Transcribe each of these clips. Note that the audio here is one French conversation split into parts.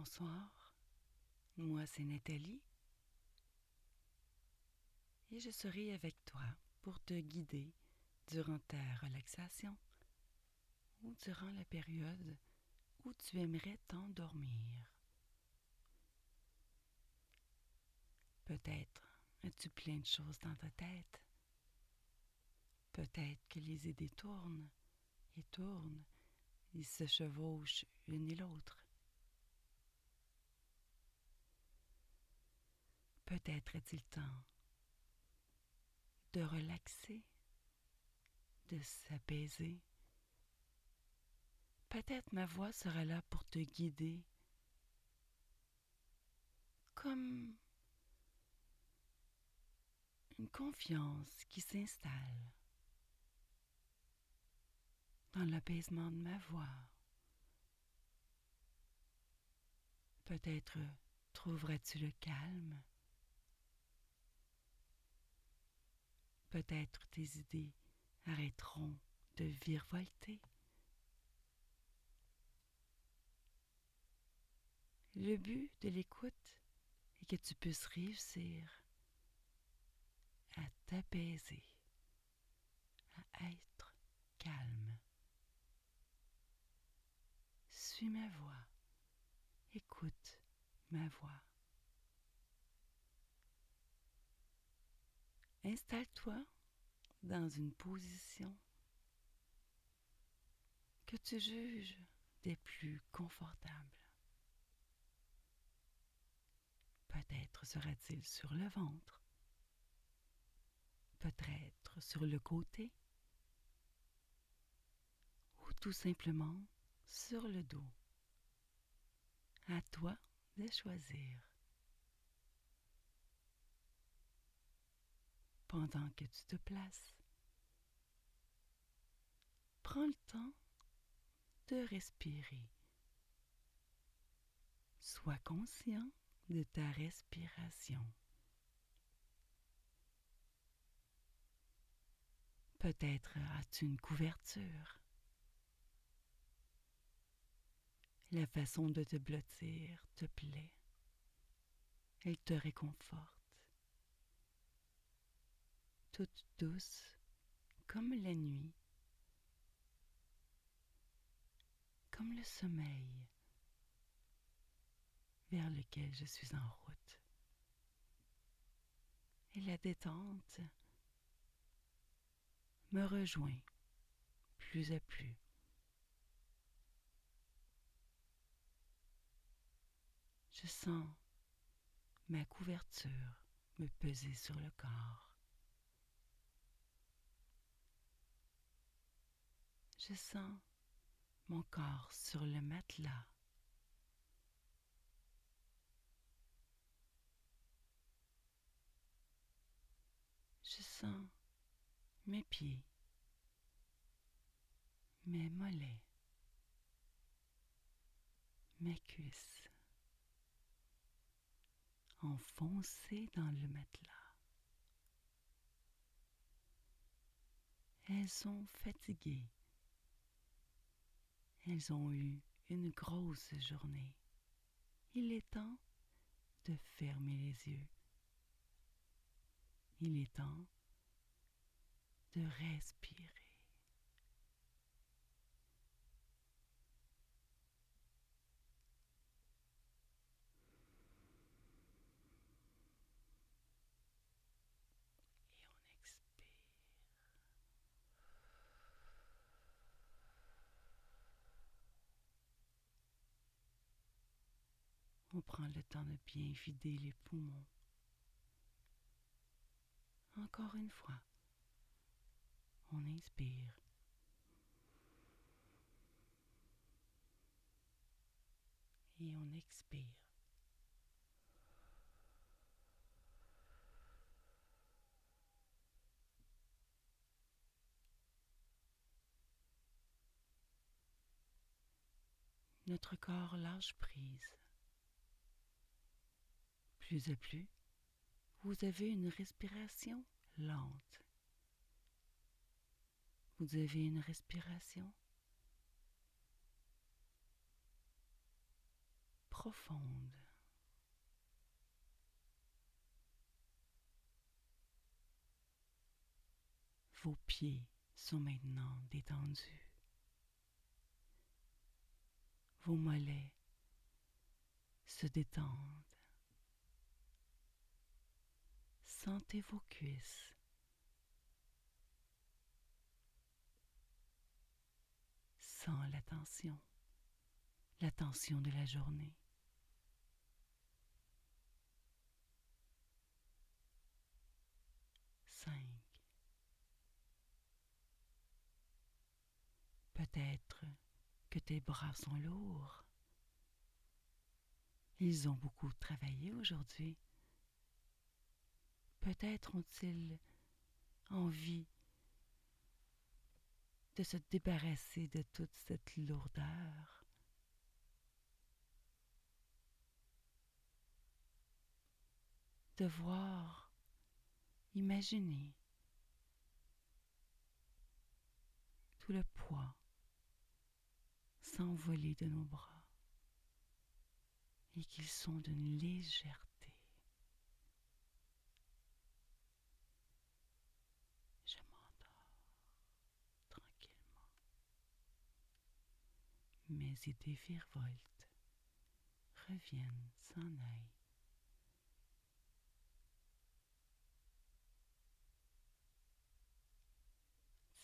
Bonsoir, moi c'est Nathalie et je serai avec toi pour te guider durant ta relaxation ou durant la période où tu aimerais t'endormir. Peut-être as-tu plein de choses dans ta tête. Peut-être que les idées tournent et tournent, ils se chevauchent une et l'autre. Peut-être est-il temps de relaxer, de s'apaiser. Peut-être ma voix sera là pour te guider, comme une confiance qui s'installe dans l'apaisement de ma voix. Peut-être trouveras-tu le calme. Peut-être tes idées arrêteront de virevolter. Le but de l'écoute est que tu puisses réussir à t'apaiser, à être calme. Suis ma voix, écoute ma voix. Installe-toi dans une position que tu juges des plus confortables. Peut-être sera-t-il sur le ventre, peut-être sur le côté, ou tout simplement sur le dos. À toi de choisir. Pendant que tu te places, prends le temps de respirer. Sois conscient de ta respiration. Peut-être as-tu une couverture. La façon de te blottir te plaît. Elle te réconforte. Toute douce comme la nuit, comme le sommeil vers lequel je suis en route. Et la détente me rejoint plus à plus. Je sens ma couverture me peser sur le corps. Je sens mon corps sur le matelas. Je sens mes pieds, mes mollets, mes cuisses enfoncées dans le matelas. Elles sont fatiguées. Elles ont eu une grosse journée. Il est temps de fermer les yeux. Il est temps de respirer. Et on expire. On prend le temps bien vider les poumons. Encore une fois, on inspire. Et on expire. Notre corps lâche prise. Plus à plus, vous avez une respiration lente. Vous avez une respiration profonde. Vos pieds sont maintenant détendus. Vos mollets se détendent. Sentez vos cuisses. Sans la tension, la tension de la journée. Cinq. Peut-être que tes bras sont lourds. Ils ont beaucoup travaillé aujourd'hui. Peut-être ont-ils envie de se débarrasser de toute cette lourdeur? De voir, imaginer tout le poids s'envoler de nos bras et qu'ils sont d'une légèreté. Mes idées virevoltent, reviennent, s'en aillent.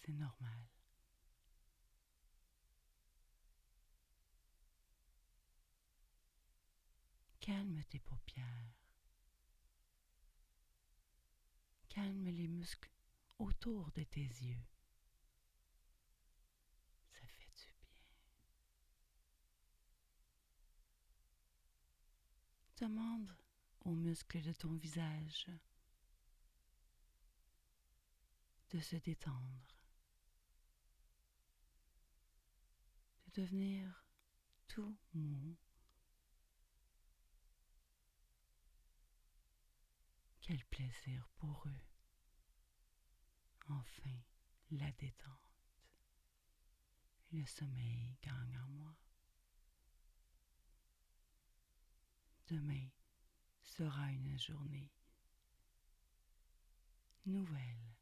C'est normal. Calme tes paupières. Calme les muscles autour de tes yeux. Ça fait du bien. Demande aux muscles de ton visage de se détendre, de devenir tout mou Quel plaisir pour eux. Enfin, la détente. Le sommeil gagne en moi. Demain sera une journée nouvelle.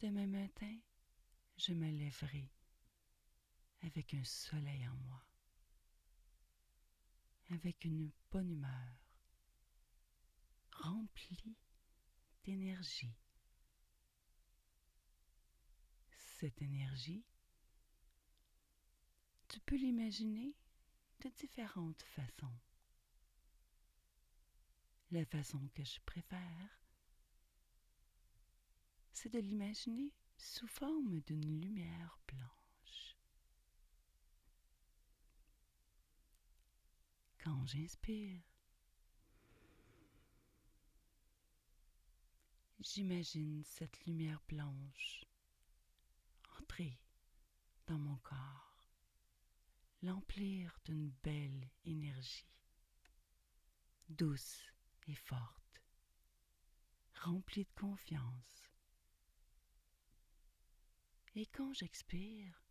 Demain matin, je me lèverai avec un soleil en moi avec une bonne humeur, remplie d'énergie. Cette énergie, tu peux l'imaginer de différentes façons. La façon que je préfère, c'est de l'imaginer sous forme d'une lumière blanche. quand j'inspire. J'imagine cette lumière blanche entrer dans mon corps, l'emplir d'une belle énergie, douce et forte, remplie de confiance. Et quand j'expire,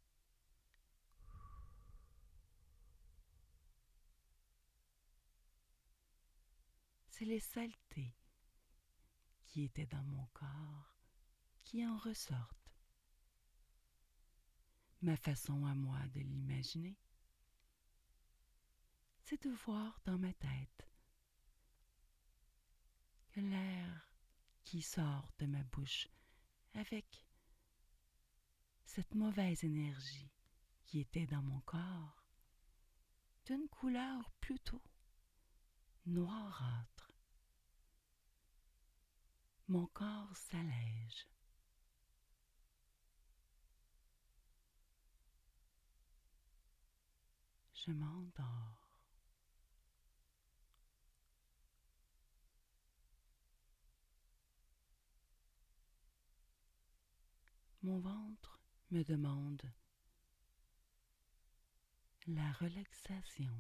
c'est les saletés qui étaient dans mon corps qui en ressortent. Ma façon à moi de l'imaginer, c'est de voir dans ma tête que l'air qui sort de ma bouche avec cette mauvaise énergie qui était dans mon corps, d'une couleur plutôt noirâtre, mon corps s'allège. Je m'endors. Mon ventre me demande la relaxation,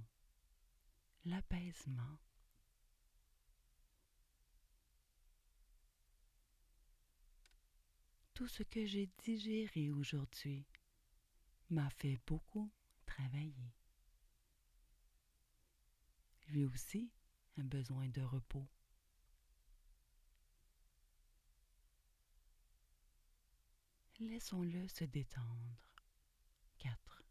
l'apaisement. tout ce que j'ai digéré aujourd'hui m'a fait beaucoup travailler. Lui aussi a besoin de repos. Laissons-le se détendre. 4.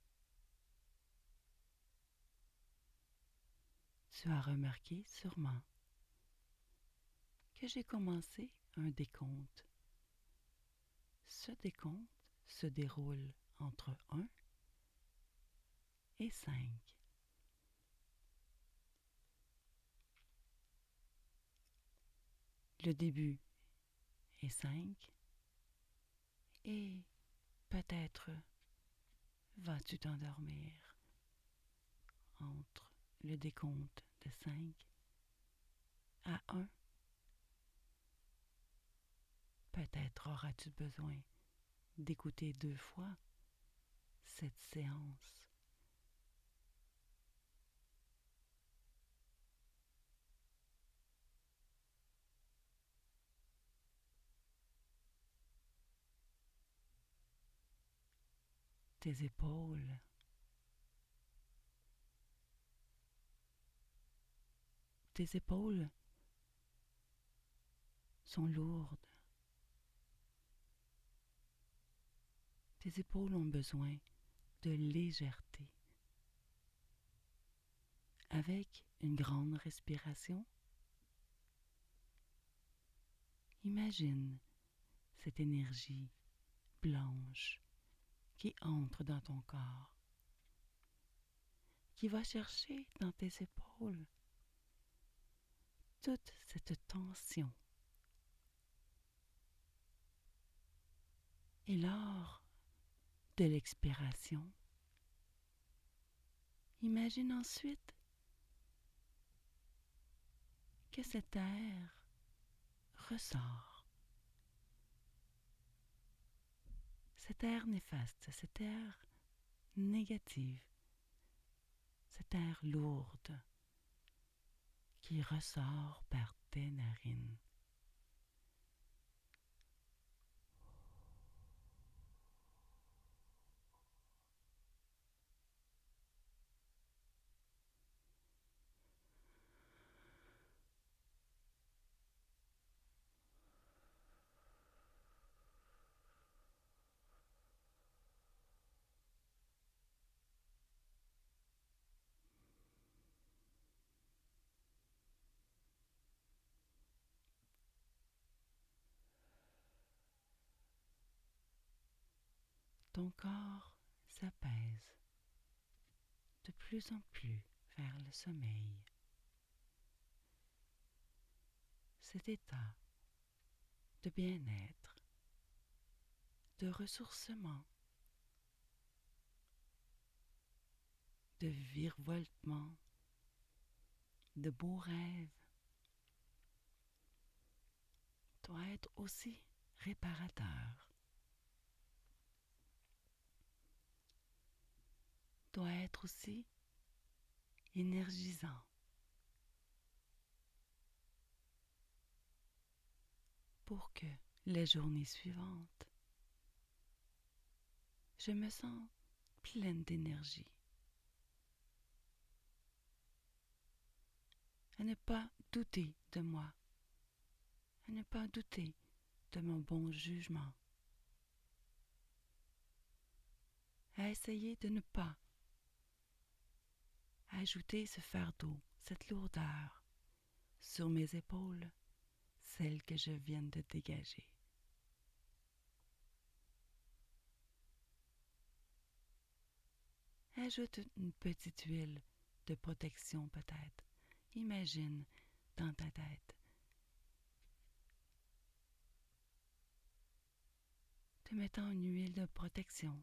Tu as remarqué sûrement que j'ai commencé un décompte. Ce décompte se déroule entre 1 et 5. Le début est 5 et peut-être vas-tu t'endormir entre le décompte de 5 à 1. Peut-être auras-tu besoin d'écouter deux fois cette séance. Tes épaules. Tes épaules sont lourdes. Tes épaules ont besoin de légèreté. Avec une grande respiration, imagine cette énergie blanche qui entre dans ton corps, qui va chercher dans tes épaules toute cette tension. Et lors de l'expiration, imagine ensuite que cet air ressort. Cet air néfaste, cet air négatif, cet air lourde qui ressort par tes narines. Ton corps s'apaise de plus en plus vers le sommeil. Cet état de bien-être, de ressourcement, de virevoltement, de beaux rêves, doit être aussi réparateur. Doit être aussi énergisant. Pour que les journées suivantes, je me sens pleine d'énergie. À ne pas douter de moi, à ne pas douter de mon bon jugement, à essayer de ne pas ajouter ce fardeau, cette lourdeur sur mes épaules, celle que je viens de dégager. Ajoute une petite huile de protection peut-être. Imagine dans ta tête. Te mettant une huile de protection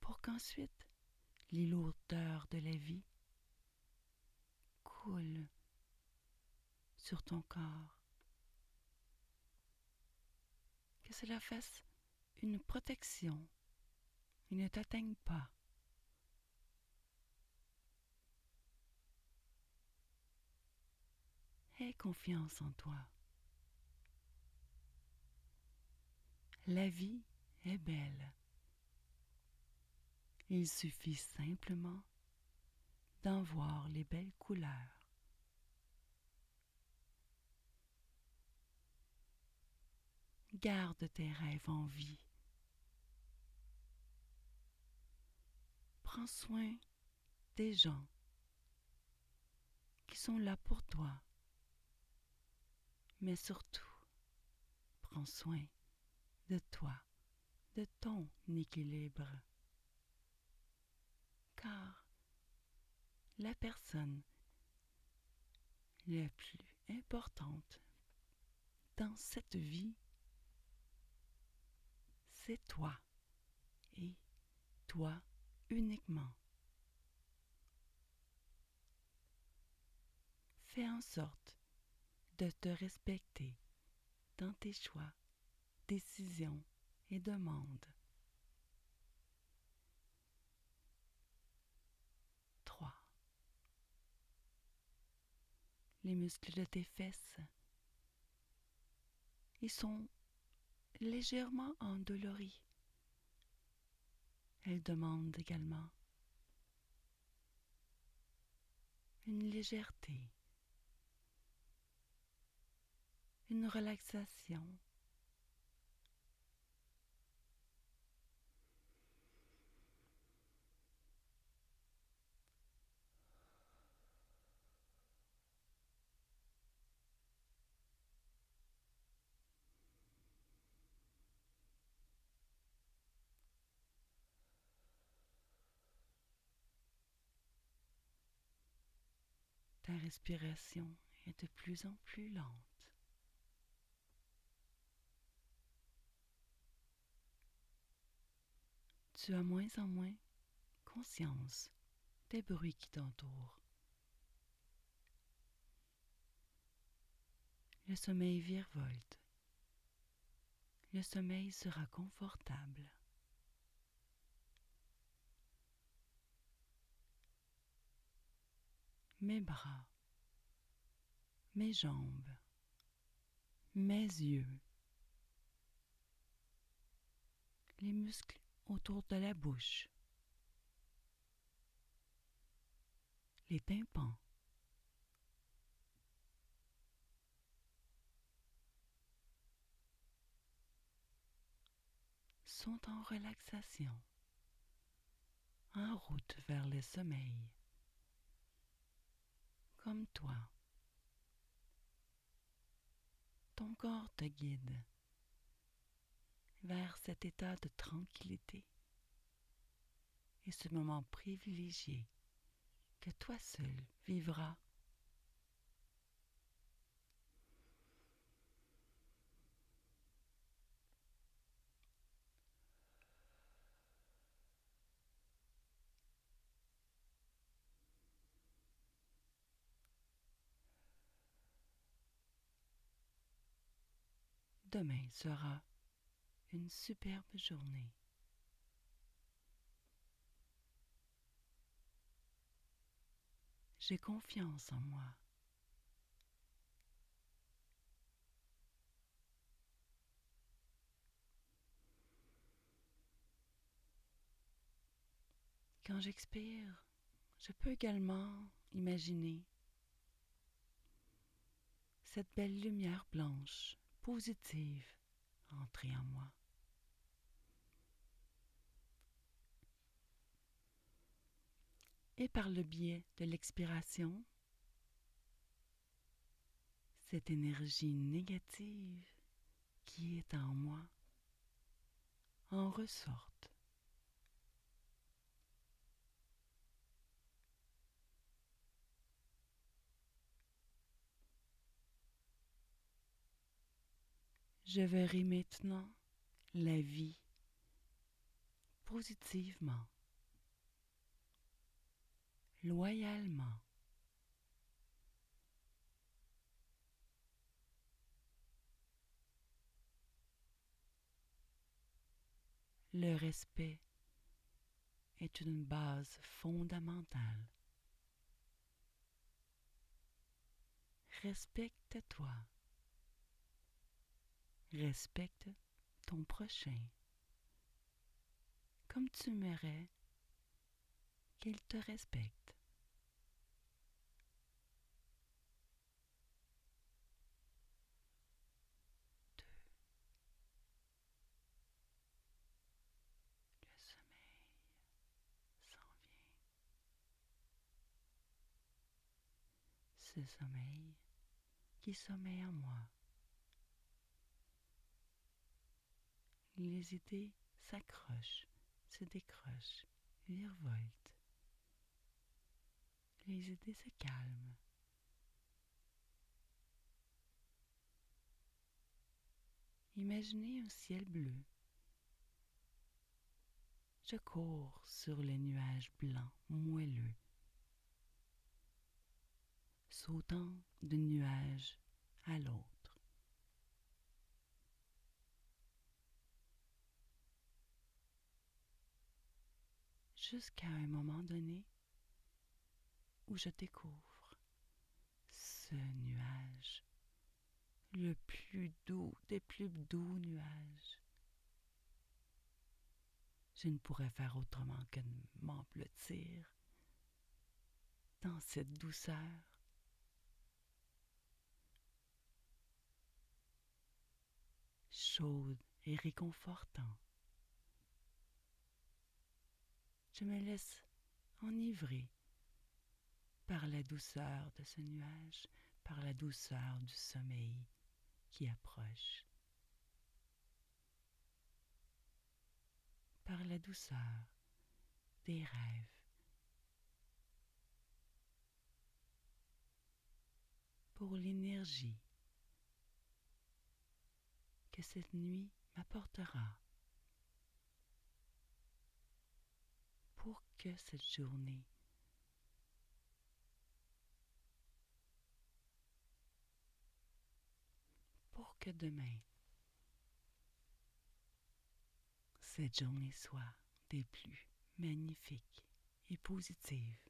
pour qu'ensuite les lourdeurs de la vie coulent sur ton corps. Que cela fasse une protection et ne t'atteigne pas. Aie confiance en toi. La vie est belle Il suffit simplement d'en voir les belles couleurs. Garde tes rêves en vie. Prends soin des gens qui sont là pour toi. Mais surtout, prends soin de toi, de ton équilibre. Car la personne la plus importante dans cette vie, c'est toi et toi uniquement. Fais en sorte de te respecter dans tes choix, décisions et demandes. Les muscles de tes fesses. Ils sont légèrement endoloris. Elles demandent également une légèreté, une relaxation. Ta respiration est de plus en plus lente. Tu as moins en moins conscience des bruits qui t'entourent. Le sommeil virevolte. Le sommeil sera confortable. Mes bras, mes jambes, mes yeux, les muscles autour de la bouche, les tympans, sont en relaxation, en route vers le sommeil comme toi. Ton corps te guide vers cet état de tranquillité et ce moment privilégié que toi seul vivras. Demain sera une superbe journée. J'ai confiance en moi. Quand j'expire, je peux également imaginer cette belle lumière blanche positive entrer en moi. Et par le biais de l'expiration, cette énergie négative qui est en moi en ressorte. Je verrai maintenant la vie positivement, loyalement. Le respect est une base fondamentale. Respecte-toi. Respecte ton prochain comme tu aimerais qu'elle te respecte. Deux. Le sommeil s'en vient. Ce sommeil qui sommeille en moi. Les idées s'accrochent, se décrochent, virevoltent. Les idées se calment. Imaginez un ciel bleu. Je cours sur les nuages blancs moelleux, sautant d'un nuage à l'autre. Jusqu'à un moment donné où je découvre ce nuage, le plus doux des plus doux nuages. Je ne pourrais faire autrement que de dans cette douceur. chaude et réconfortant. Je me laisse enivrer par la douceur de ce nuage, par la douceur du sommeil qui approche, par la douceur des rêves. pour l'énergie que cette nuit m'apportera pour que cette journée pour que demain cette journée soit des plus magnifiques et positives.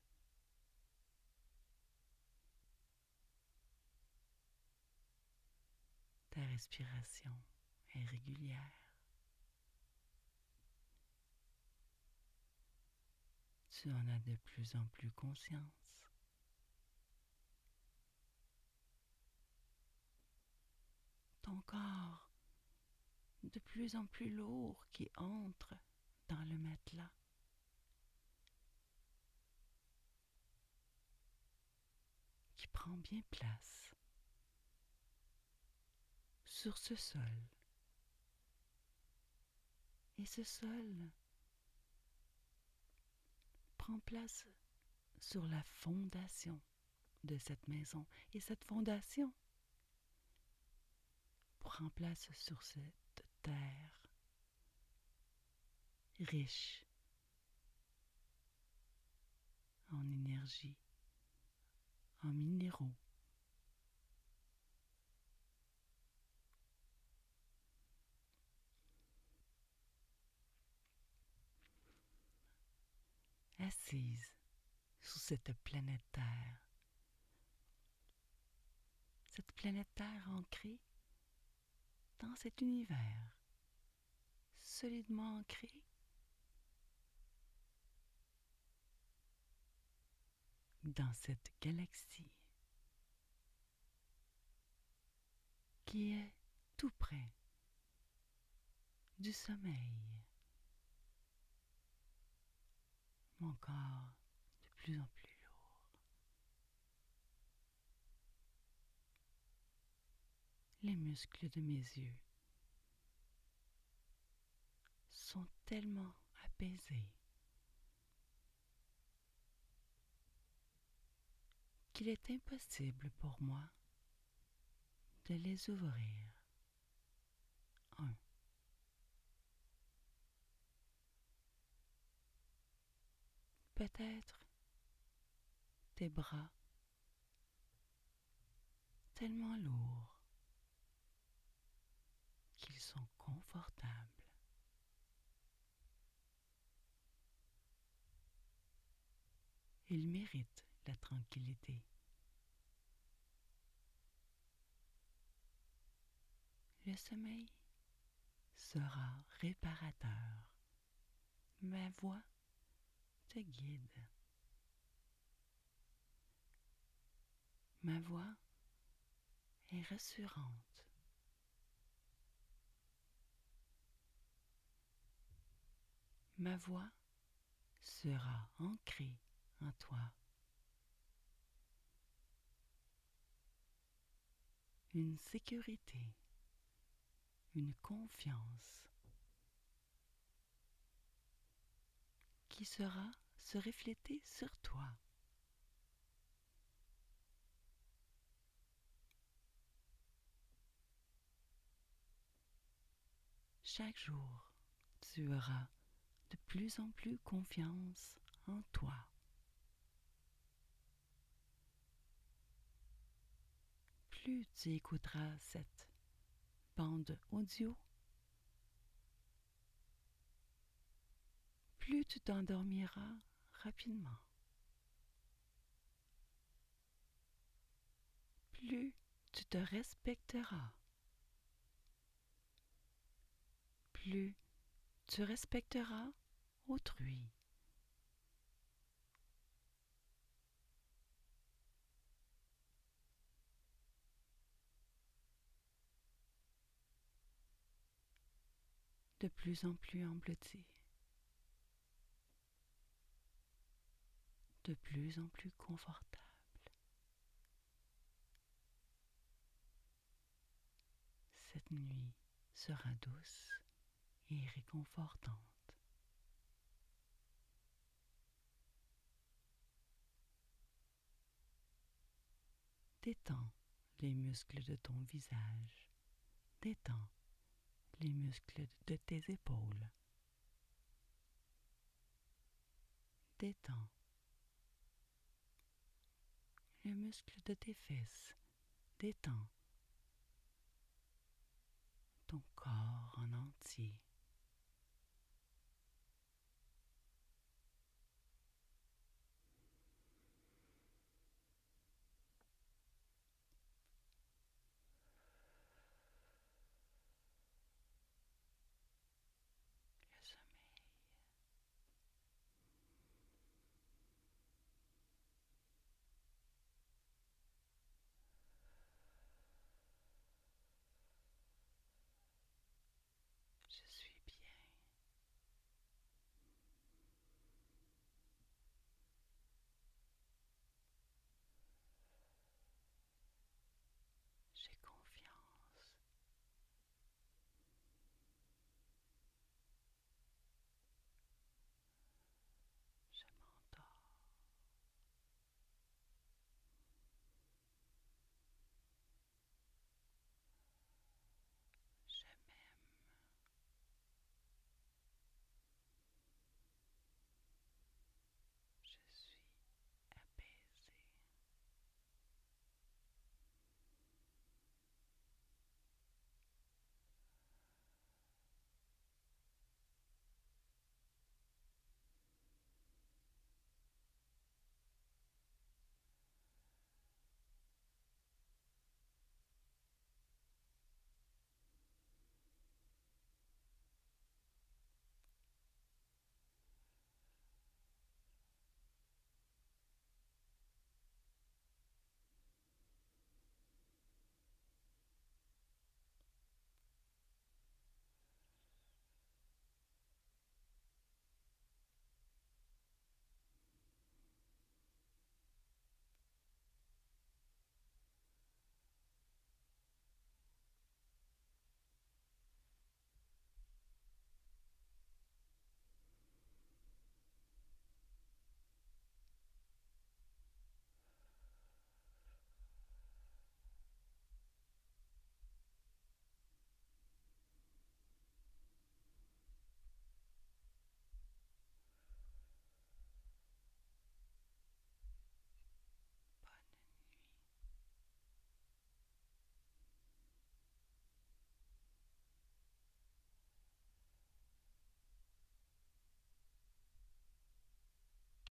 Ta respiration est régulière. Tu en as de plus en plus conscience. Ton corps de plus en plus lourd qui entre dans le matelas. qui prend bien place sur ce sol. Et ce sol prend place sur la fondation de cette maison. Et cette fondation prend place sur cette terre riche en énergie, en minéraux. Assise sur cette planète Terre. Cette planète Terre ancrée dans cet univers, solidement ancrée dans cette galaxie qui est tout près du sommeil. Mon corps de plus en plus lourd. Les muscles de mes yeux sont tellement apaisés qu'il est impossible pour moi de les ouvrir. Un. Peut-être tes bras tellement lourds qu'ils sont confortables. Ils méritent la tranquillité. Le sommeil sera réparateur. Ma voix Ma voix est rassurante. Ma voix sera ancrée en toi. Une sécurité, une confiance qui sera se refléter sur toi. Chaque jour, tu auras de plus en plus confiance en toi. Plus tu écouteras cette bande audio, plus tu t'endormiras Plus tu te respecteras. Plus tu respecteras autrui. De plus en plus emblotti. De plus en plus confortable. Cette nuit sera douce et réconfortante. Détends les muscles de ton visage. Détends les muscles de tes épaules. Détends les muscles de tes fesses. Détends ton corps en entier.